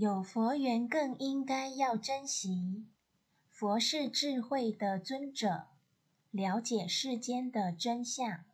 有佛缘更应该要珍惜佛是智慧的尊者了解世间的真相。